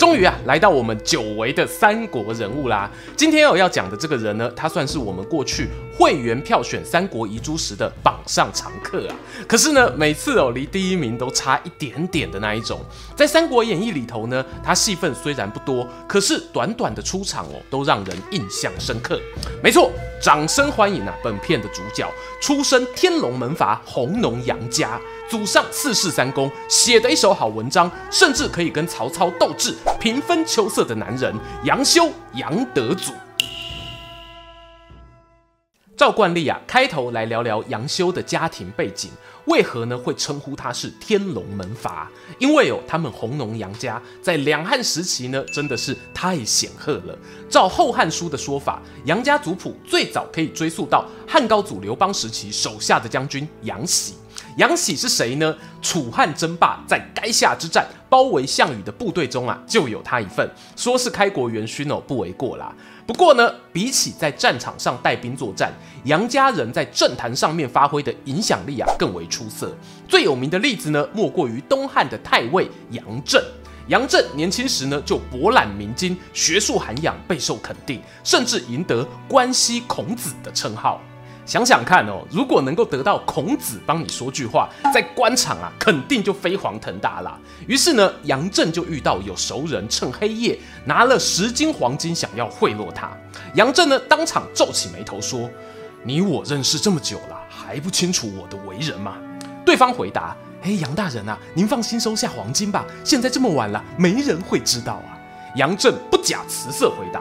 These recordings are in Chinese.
终于啊，来到我们久违的三国人物啦。今天我要讲的这个人呢，他算是我们过去会员票选三国遗珠时的榜上常客啊。可是呢，每次哦离第一名都差一点点的那一种。在《三国演义》里头呢，他戏份虽然不多，可是短短的出场哦，都让人印象深刻。没错，掌声欢迎啊！本片的主角，出身天龙门阀弘农杨家。祖上四世三公，写的一手好文章，甚至可以跟曹操斗智、平分秋色的男人杨修、杨德祖。照惯例啊，开头来聊聊杨修的家庭背景，为何呢会称呼他是天龙门阀？因为哦，他们弘农杨家在两汉时期呢，真的是太显赫了。照《后汉书》的说法，杨家族谱最早可以追溯到汉高祖刘邦时期手下的将军杨喜。杨喜是谁呢？楚汉争霸在垓下之战包围项羽的部队中啊，就有他一份，说是开国元勋哦，不为过啦。不过呢，比起在战场上带兵作战，杨家人在政坛上面发挥的影响力啊更为出色。最有名的例子呢，莫过于东汉的太尉杨震。杨震年轻时呢就博览明经，学术涵养备受肯定，甚至赢得关西孔子的称号。想想看哦，如果能够得到孔子帮你说句话，在官场啊，肯定就飞黄腾达啦。于是呢，杨震就遇到有熟人趁黑夜拿了十斤黄金，想要贿赂他。杨震呢，当场皱起眉头说：“你我认识这么久了，还不清楚我的为人吗？”对方回答：“嘿，杨大人啊，您放心收下黄金吧，现在这么晚了，没人会知道啊。”杨震不假辞色回答：“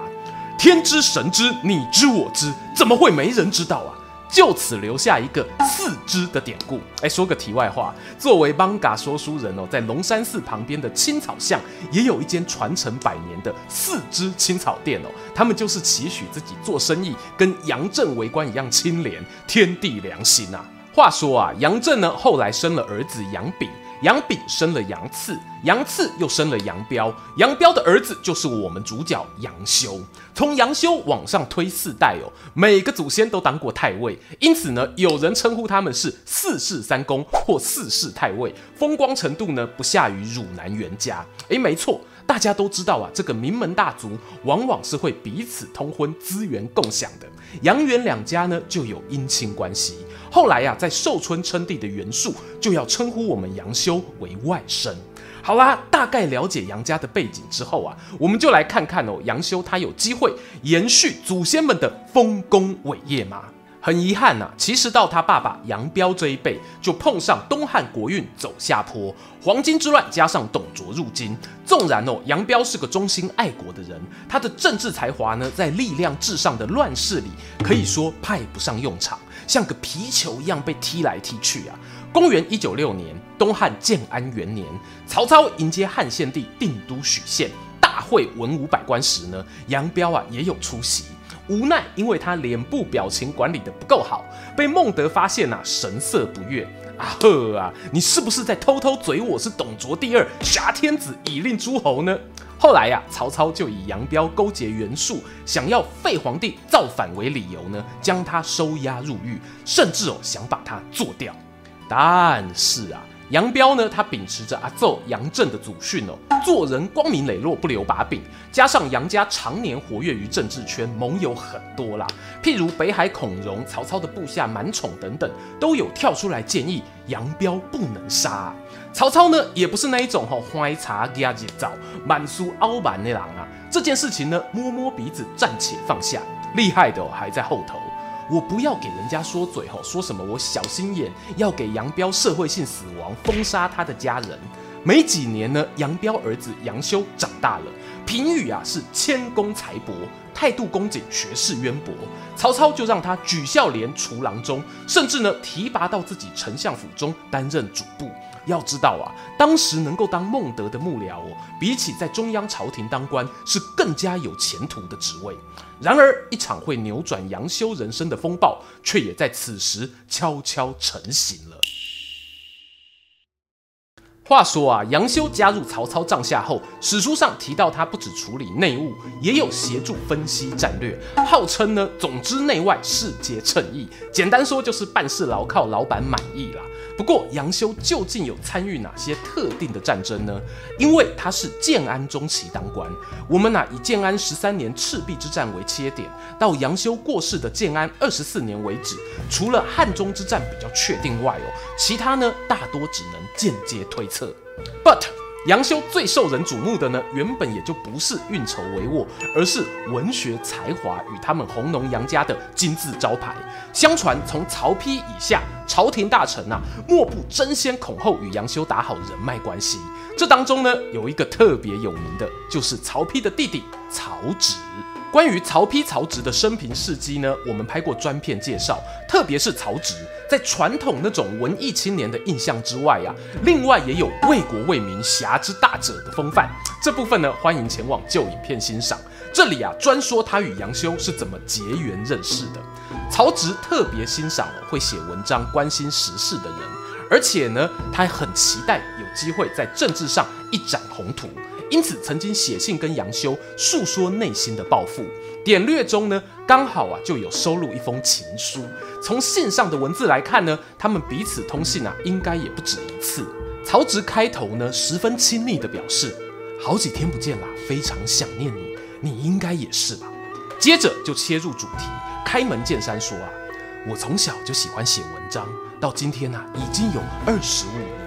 天知神知，你知我知，怎么会没人知道啊？”就此留下一个四知的典故。哎，说个题外话，作为邦嘎说书人哦，在龙山寺旁边的青草巷也有一间传承百年的四知青草店哦。他们就是期许自己做生意跟杨震为官一样清廉，天地良心啊。话说啊，杨震呢后来生了儿子杨炳。杨炳生了杨赐，杨赐又生了杨彪，杨彪的儿子就是我们主角杨修。从杨修往上推四代哦，每个祖先都当过太尉，因此呢，有人称呼他们是四世三公或四世太尉，风光程度呢不下于汝南袁家。诶，没错，大家都知道啊，这个名门大族往往是会彼此通婚、资源共享的。杨袁两家呢就有姻亲关系。后来呀、啊，在寿春称帝的袁术就要称呼我们杨修为外甥。好啦，大概了解杨家的背景之后啊，我们就来看看哦，杨修他有机会延续祖先们的丰功伟业吗？很遗憾呐、啊，其实到他爸爸杨彪这一辈，就碰上东汉国运走下坡，黄巾之乱加上董卓入京。纵然哦，杨彪是个忠心爱国的人，他的政治才华呢，在力量至上的乱世里，可以说派不上用场，像个皮球一样被踢来踢去啊。公元一九六年，东汉建安元年，曹操迎接汉献帝定都许县，大会文武百官时呢，杨彪啊也有出席。无奈，因为他脸部表情管理得不够好，被孟德发现啊，神色不悦。啊呵啊，你是不是在偷偷嘴我是董卓第二，挟天子以令诸侯呢？后来呀、曹操就以杨彪勾结袁术，想要废皇帝造反为理由呢，将他收押入狱，甚至哦想把他做掉。但是啊。杨彪呢，他秉持着阿祖杨震的祖训哦，做人光明磊落，不留把柄。加上杨家常年活跃于政治圈，盟友很多啦，譬如北海孔融、曹操的部下满宠等等，都有跳出来建议杨彪不能杀。曹操呢，也不是那一种吼欢茶压节奏、满书凹板的人啊。这件事情呢，摸摸鼻子，暂且放下。厉害的，还在后头。我不要给人家说嘴吼，说什么我小心眼，要给杨彪社会性死亡，封杀他的家人。没几年呢，杨彪儿子杨修长大了，评语啊是谦恭才博，态度恭谨，学识渊博。曹操就让他举孝廉除郎中，甚至呢提拔到自己丞相府中担任主簿。要知道啊，当时能够当孟德的幕僚哦，比起在中央朝廷当官是更加有前途的职位。然而，一场会扭转杨修人生的风暴，却也在此时悄悄成型了。话说啊，杨修加入曹操帐下后，史书上提到他不止处理内务，也有协助分析战略，号称呢，总之内外事皆称意。简单说就是办事牢靠老板满意啦。不过杨修究竟有参与哪些特定的战争呢？因为他是建安中期当官，我们呐、以建安十三年赤壁之战为切点，到杨修过世的建安二十四年为止，除了汉中之战比较确定外哦，其他呢大多只能间接推测。But 杨修最受人瞩目的呢，原本也就不是运筹帷幄，而是文学才华与他们弘农杨家的金字招牌。相传从曹丕以下，朝廷大臣啊，莫不争先恐后与杨修打好人脉关系。这当中呢，有一个特别有名的，就是曹丕的弟弟曹植。关于曹丕、曹植的生平事迹呢，我们拍过专片介绍。特别是曹植，在传统那种文艺青年的印象之外啊，另外也有为国为民、侠之大者的风范。这部分呢，欢迎前往旧影片欣赏。这里啊，专说他与杨修是怎么结缘认识的。曹植特别欣赏会写文章、关心时事的人，而且呢，他还很期待有机会在政治上一展宏图。因此，曾经写信跟杨修诉说内心的抱负，典略中呢，刚好啊就有收录一封情书。从信上的文字来看呢，他们彼此通信啊，应该也不止一次。曹植开头呢，十分亲昵地表示：“好几天不见啦，非常想念你，你应该也是吧。”接着就切入主题，开门见山说啊：“我从小就喜欢写文章，到今天啊，已经有二十五年。”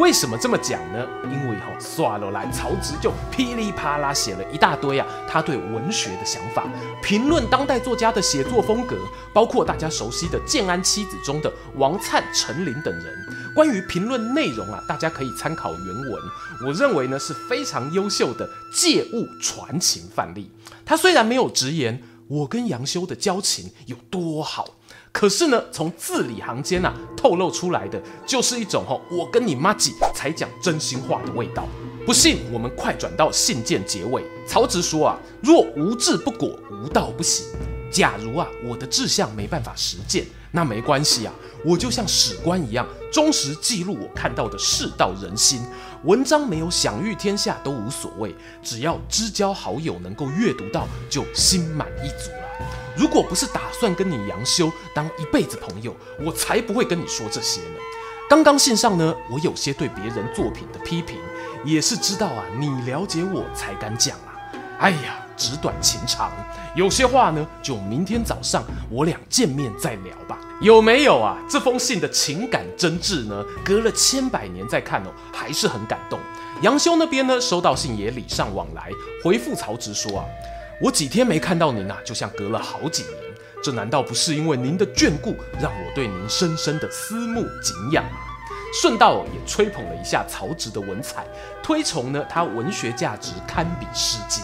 为什么这么讲呢？因为哈，算了来，曹植就噼里啪啦写了一大堆啊，他对文学的想法，评论当代作家的写作风格，包括大家熟悉的《建安七子》中的王粲、陈琳等人。关于评论内容啊，大家可以参考原文。我认为呢是非常优秀的借物传情范例。他虽然没有直言我跟杨修的交情有多好。可是呢，从字里行间啊透露出来的，就是一种吼，我跟你妈几才讲真心话的味道。不信，我们快转到信件结尾。曹植说啊，若无志不果，无道不行。假如啊，我的志向没办法实践，那没关系啊，我就像史官一样，忠实记录我看到的世道人心。文章没有享誉天下都无所谓，只要知交好友能够阅读到，就心满意足。如果不是打算跟你杨修当一辈子朋友，我才不会跟你说这些呢。刚刚信上呢，我有些对别人作品的批评，也是知道啊，你了解我才敢讲啊。哎呀，纸短情长，有些话呢，就明天早上我俩见面再聊吧。有没有啊？这封信的情感真挚呢？隔了千百年再看哦，还是很感动。杨修那边呢，收到信也礼尚往来，回复曹植说啊。我几天没看到您啊，就像隔了好几年。这难道不是因为您的眷顾，让我对您深深的思慕敬仰吗？顺道也吹捧了一下曹植的文采，推崇呢他文学价值堪比《诗经》。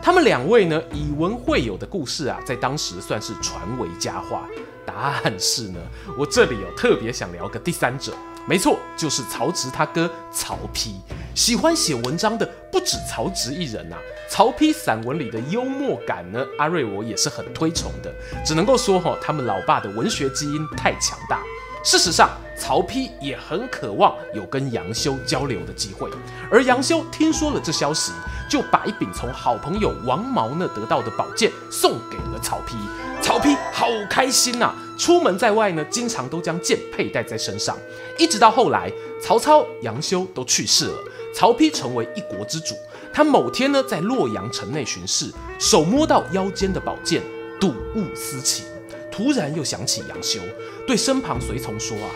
他们两位呢以文会友的故事啊，在当时算是传为佳话。答案是呢，我这里有特别想聊个第三者。没错，就是曹植他哥曹丕。喜欢写文章的不止曹植一人啊。曹丕散文里的幽默感呢，阿瑞我也是很推崇的。只能够说哈，他们老爸的文学基因太强大。事实上，曹丕也很渴望有跟杨修交流的机会。而杨修听说了这消息，就把一柄从好朋友王毛那得到的宝剑送给了曹丕。曹丕好开心呐、啊！出门在外呢，经常都将剑佩戴在身上。一直到后来，曹操、杨修都去世了，曹丕成为一国之主。他某天呢，在洛阳城内巡视，手摸到腰间的宝剑，睹物思情。突然又想起杨修，对身旁随从说：“啊，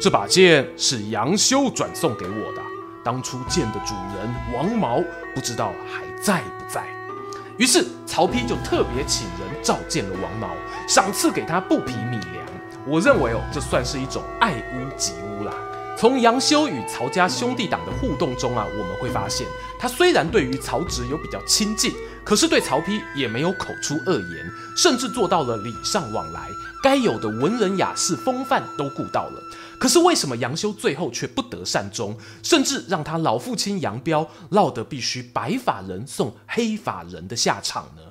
这把剑是杨修转送给我的。当初剑的主人王毛，不知道还在不在？”于是曹丕就特别请人召见了王毛，赏赐给他布匹米粮。我认为哦，这算是一种爱屋及乌啦。从杨修与曹家兄弟党的互动中啊，我们会发现，他虽然对于曹植有比较亲近，可是对曹丕也没有口出恶言，甚至做到了礼尚往来，该有的文人雅士风范都顾到了。可是为什么杨修最后却不得善终，甚至让他老父亲杨彪落得必须白发人送黑发人的下场呢？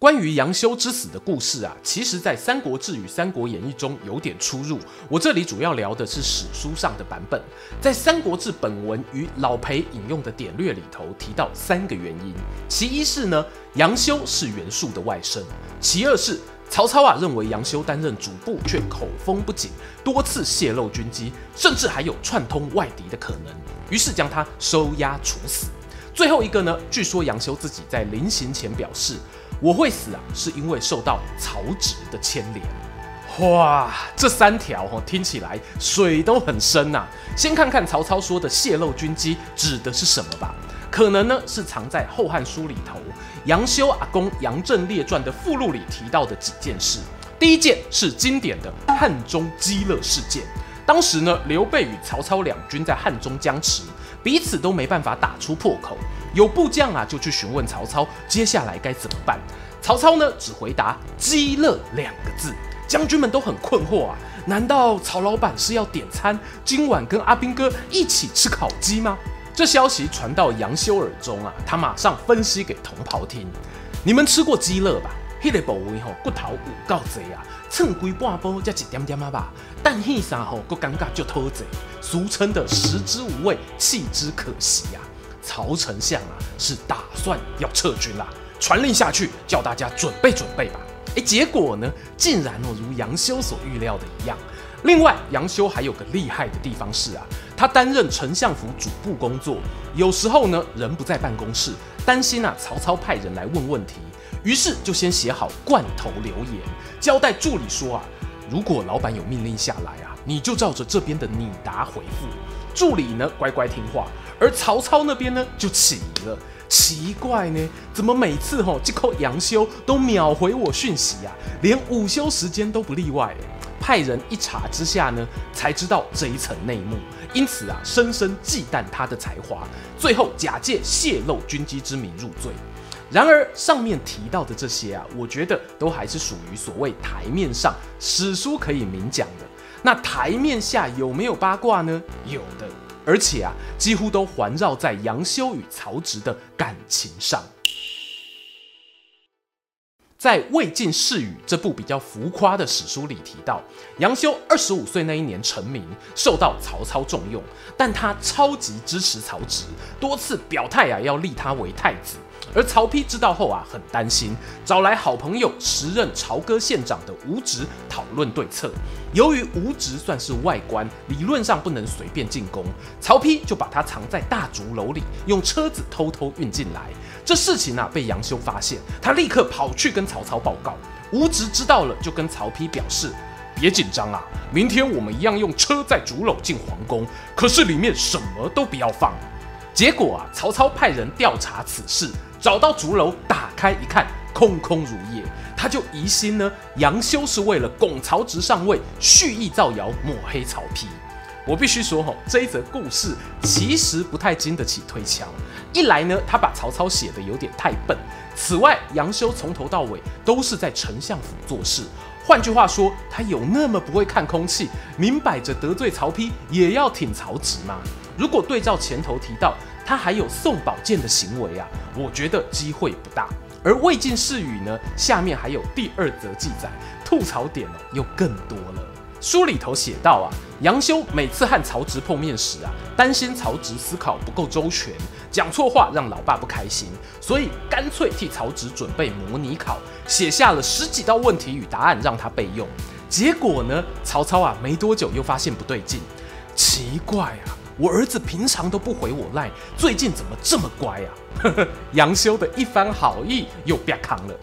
关于杨修之死的故事啊，其实，在《三国志》与《三国演义》中有点出入。我这里主要聊的是史书上的版本。在《三国志》本文与老裴引用的典略里头提到三个原因：其一是呢，杨修是袁术的外甥；其二是曹操啊认为杨修担任主簿却口风不紧，多次泄露军机，甚至还有串通外敌的可能，于是将他收押处死。最后一个呢，据说杨修自己在临行前表示。我会死啊，是因为受到曹植的牵连。哇，这三条哦，听起来水都很深呐。先看看曹操说的泄露军机指的是什么吧？可能呢是藏在《后汉书》里头杨修阿公杨震列传的附录里提到的几件事。第一件是经典的汉中鸡肋事件。当时呢，刘备与曹操两军在汉中僵持，彼此都没办法打出破口。有部将啊，就去询问曹操，接下来该怎么办？曹操呢，只回答“鸡肋”两个字。将军们都很困惑啊，难道曹老板是要点餐，今晚跟阿兵哥一起吃烤鸡吗？这消息传到杨修耳中啊，他马上分析给同袍听：你们吃过鸡肋吧？迄个部位吼骨头有够济啊，称归半波才一点点啊吧，但迄啥吼个尴尬就偷贼，俗称的食之无味，弃之可惜呀、曹丞相啊，是打算要撤军啦，传令下去，叫大家准备准备吧。哎，结果呢，竟然哦，如杨修所预料的一样。另外，杨修还有个厉害的地方是啊，他担任丞相府主簿工作，有时候呢，人不在办公室，担心啊，曹操派人来问问题，于是就先写好罐头留言，交代助理说啊，如果老板有命令下来啊，你就照着这边的拟答回复。助理呢，乖乖听话，而曹操那边呢就起疑了，奇怪呢，怎么每次吼这口杨修都秒回我讯息啊，连午休时间都不例外。派人一查之下呢，才知道这一层内幕，因此啊，深深忌惮他的才华，最后假借泄露军机之名入罪。然而上面提到的这些啊，我觉得都还是属于所谓台面上史书可以明讲的。那台面下有没有八卦呢？有的，而且啊，几乎都环绕在杨修与曹植的感情上。在《魏晋世语》这部比较浮夸的史书里提到，杨修二十五岁那一年成名，受到曹操重用，但他超级支持曹植，多次表态啊要立他为太子。而曹丕知道后啊，很担心，找来好朋友时任朝歌县长的吴植讨论对策。由于吴植算是外官，理论上不能随便进宫，曹丕就把他藏在大竹楼里，用车子偷偷运进来。这事情啊，被杨修发现，他立刻跑去跟曹操报告。吴植知道了，就跟曹丕表示：“别紧张啊，明天我们一样用车载竹篓进皇宫，可是里面什么都不要放。”结果啊，曹操派人调查此事。找到竹楼，打开一看，空空如也。他就疑心呢，杨修是为了拱曹植上位，蓄意造谣抹黑曹丕。我必须说，吼，这一则故事其实不太经得起推敲。一来呢，他把曹操写得有点太笨；此外，杨修从头到尾都是在丞相府做事。换句话说，他有那么不会看空气，明摆着得罪曹丕也要挺曹植吗？如果对照前头提到。他还有送宝剑的行为啊，我觉得机会不大。而魏晋世语呢，下面还有第二则记载，吐槽点呢又更多了。书里头写到啊，杨修每次和曹植碰面时啊，担心曹植思考不够周全，讲错话让老爸不开心，所以干脆替曹植准备模拟考，写下了十几道问题与答案让他备用。结果呢，曹操啊没多久又发现不对劲，奇怪啊。我儿子平常都不回我赖，最近怎么这么乖啊？呵呵，杨修的一番好意又变康了。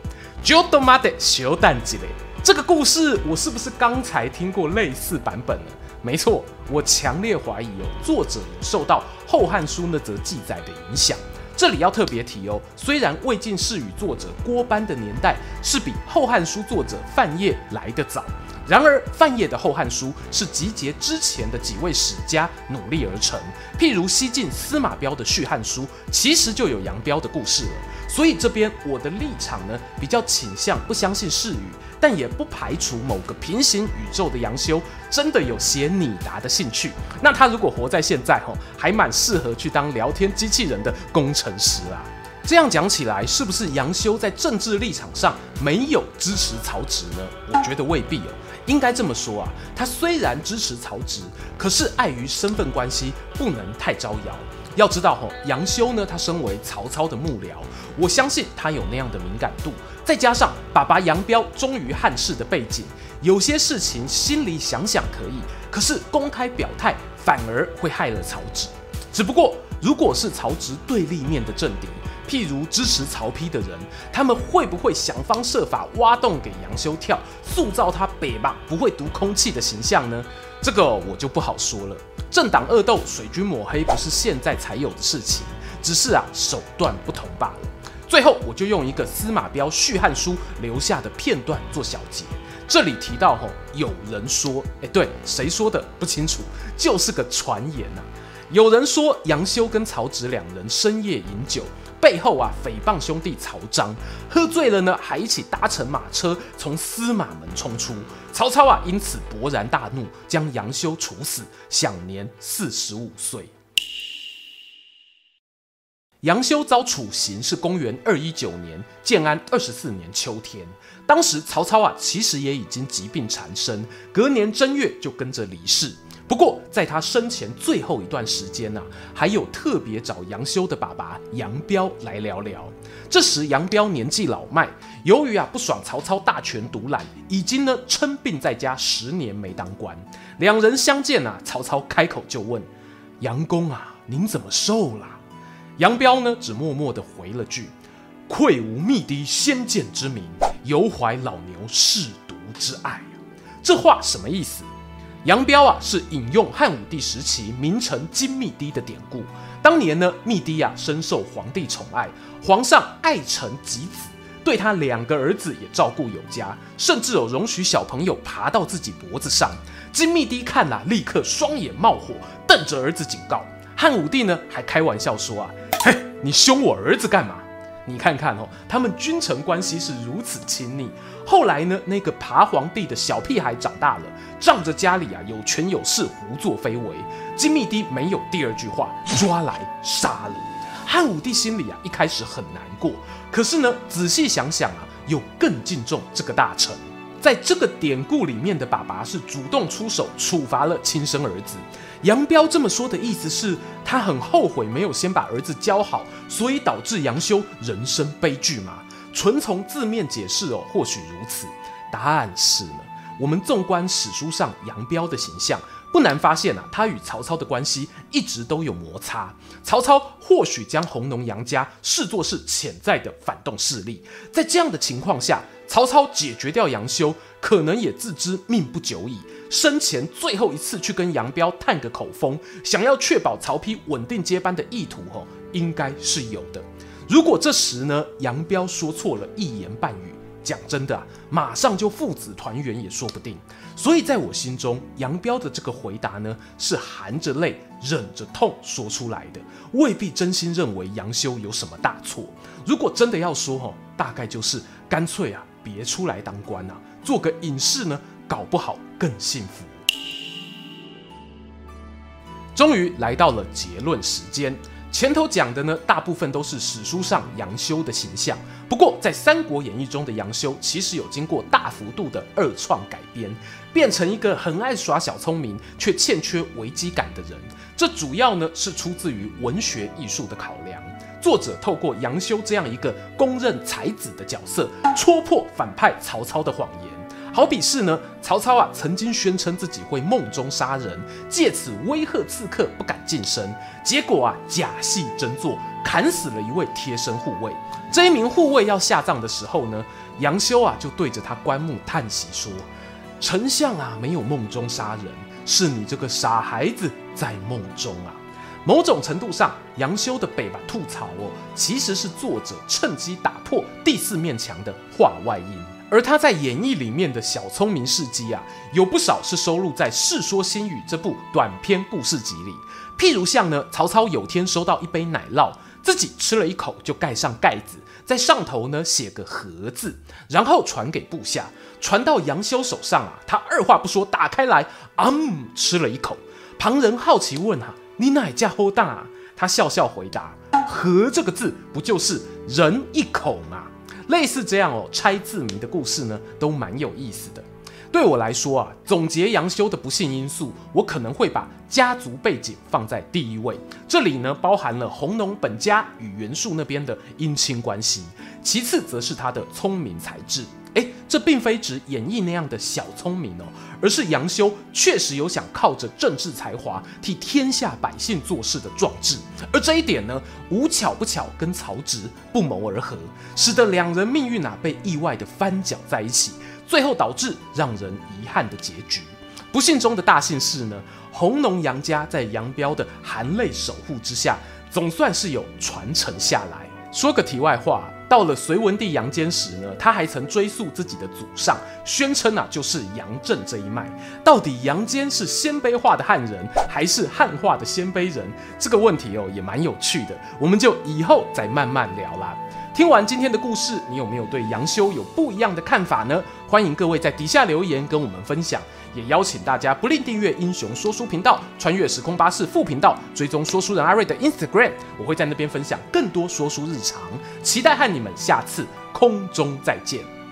就他妈的修蛋鸡嘞！这个故事我是不是刚才听过类似版本呢？没错，我强烈怀疑哦，作者有受到《后汉书》那则记载的影响。这里要特别提哦，虽然魏晋世语作者郭班的年代是比《后汉书》作者范晔来得早。然而，范晔的《后汉书》是集结之前的几位史家努力而成，譬如西晋司马彪的《续汉书》，其实就有杨彪的故事了。所以这边我的立场呢，比较倾向不相信世语，但也不排除某个平行宇宙的杨修真的有写你达的兴趣。那他如果活在现在，吼，还蛮适合去当聊天机器人的工程师啊。这样讲起来，是不是杨修在政治立场上没有支持曹植呢？我觉得未必哦。应该这么说啊，他虽然支持曹植，可是碍于身份关系，不能太招摇。要知道吼，杨修呢，他身为曹操的幕僚，我相信他有那样的敏感度，再加上爸爸杨彪忠于汉室的背景，有些事情心里想想可以，可是公开表态反而会害了曹植。只不过，如果是曹植对立面的政敌，譬如支持曹丕的人，他们会不会想方设法挖洞给杨修跳，塑造他北吧不会读空气的形象呢？这个我就不好说了。政党恶斗、水军抹黑不是现在才有的事情，只是啊手段不同罢了。最后，我就用一个司马彪《续汉书》留下的片段做小结。这里提到吼，有人说，哎，对，谁说的不清楚，就是个传言呐、有人说杨修跟曹植两人深夜饮酒。背后啊，诽谤兄弟曹彰，喝醉了呢，还一起搭乘马车从司马门冲出。曹操啊，因此勃然大怒，将杨修处死，享年四十五岁。杨修遭处刑是公元二一九年建安二十四年秋天，当时曹操啊，其实也已经疾病缠身，隔年正月就跟着离世。不过，在他生前最后一段时间呢、啊，还有特别找杨修的爸爸杨彪来聊聊。这时杨彪年纪老迈，由于啊不爽曹操大权独揽，已经呢称病在家十年没当官。两人相见啊，曹操开口就问：“杨公啊，您怎么瘦了？”杨彪呢只默默地回了句：“愧无灭嫡先见之明，犹怀老牛舐犊之爱。”这话什么意思？杨彪啊，是引用汉武帝时期名臣金密帝的典故。当年呢，密帝啊深受皇帝宠爱，皇上爱臣及子，对他两个儿子也照顾有加，甚至有容许小朋友爬到自己脖子上。金密帝看了，立刻双眼冒火，瞪着儿子警告。汉武帝呢，还开玩笑说啊，嘿，你凶我儿子干嘛？你看看哦，他们君臣关系是如此亲密。后来呢，那个爬皇帝的小屁孩长大了，仗着家里啊有权有势，胡作非为。金密帝没有第二句话，抓来杀了。汉武帝心里啊一开始很难过，可是呢，仔细想想啊，又更敬重这个大臣。在这个典故里面的爸爸是主动出手处罚了亲生儿子。杨彪这么说的意思是，他很后悔没有先把儿子教好，所以导致杨修人生悲剧吗？纯从字面解释哦，或许如此。答案是呢，我们纵观史书上杨彪的形象，不难发现啊，他与曹操的关系一直都有摩擦。曹操或许将弘农杨家视作是潜在的反动势力，在这样的情况下，曹操解决掉杨修，可能也自知命不久矣。生前最后一次去跟杨彪探个口风，想要确保曹丕稳定接班的意图，哦，应该是有的。如果这时呢，杨彪说错了一言半语，讲真的啊，马上就父子团圆也说不定。所以在我心中，杨彪的这个回答呢，是含着泪、忍着痛说出来的，未必真心认为杨修有什么大错。如果真的要说，哦，大概就是干脆啊，别出来当官啊，做个隐士呢。搞不好更幸福。终于来到了结论时间。前头讲的呢，大部分都是史书上杨修的形象。不过，在《三国演义》中的杨修，其实有经过大幅度的二创改编，变成一个很爱耍小聪明却欠缺危机感的人。这主要呢是出自于文学艺术的考量。作者透过杨修这样一个公认才子的角色，戳破反派曹操的谎言。好比是呢，曹操啊曾经宣称自己会梦中杀人，借此威吓刺客不敢近身，结果啊假戏真做，砍死了一位贴身护卫。这一名护卫要下葬的时候呢，杨修啊就对着他棺木叹息说：“丞相啊没有梦中杀人，是你这个傻孩子在梦中啊。”某种程度上，杨修的北吧吐槽哦，其实是作者趁机打破第四面墙的话外音。而他在演义里面的小聪明事迹啊，有不少是收录在《世说新语》这部短篇故事集里。譬如像呢，曹操有天收到一杯奶酪，自己吃了一口就盖上盖子，在上头呢写个和字，然后传给部下，传到杨修手上啊，他二话不说打开来，嗯，吃了一口。旁人好奇问啊。你哪家伙大啊？他笑笑回答：“和这个字不就是人一口吗？”类似这样哦，拆字谜的故事呢，都蛮有意思的。对我来说啊，总结杨修的不幸因素，我可能会把家族背景放在第一位。这里呢，包含了弘农本家与袁术那边的姻亲关系，其次则是他的聪明才智。哎，这并非指演义那样的小聪明哦，而是杨修确实有想靠着政治才华替天下百姓做事的壮志，而这一点呢，无巧不巧跟曹植不谋而合，使得两人命运啊被意外的翻搅在一起，最后导致让人遗憾的结局。不幸中的大幸是呢，弘农杨家在杨彪的含泪守护之下，总算是有传承下来。说个题外话。到了隋文帝杨坚时呢，他还曾追溯自己的祖上，宣称啊就是杨震这一脉。到底杨坚是鲜卑化的汉人，还是汉化的鲜卑人？这个问题哦也蛮有趣的，我们就以后再慢慢聊啦。听完今天的故事，你有没有对杨修有不一样的看法呢？欢迎各位在底下留言跟我们分享。也邀请大家不吝订阅英雄说书频道、穿越时空巴士副频道，追踪说书人阿瑞的 Instagram，我会在那边分享更多说书日常，期待和你们下次空中再见。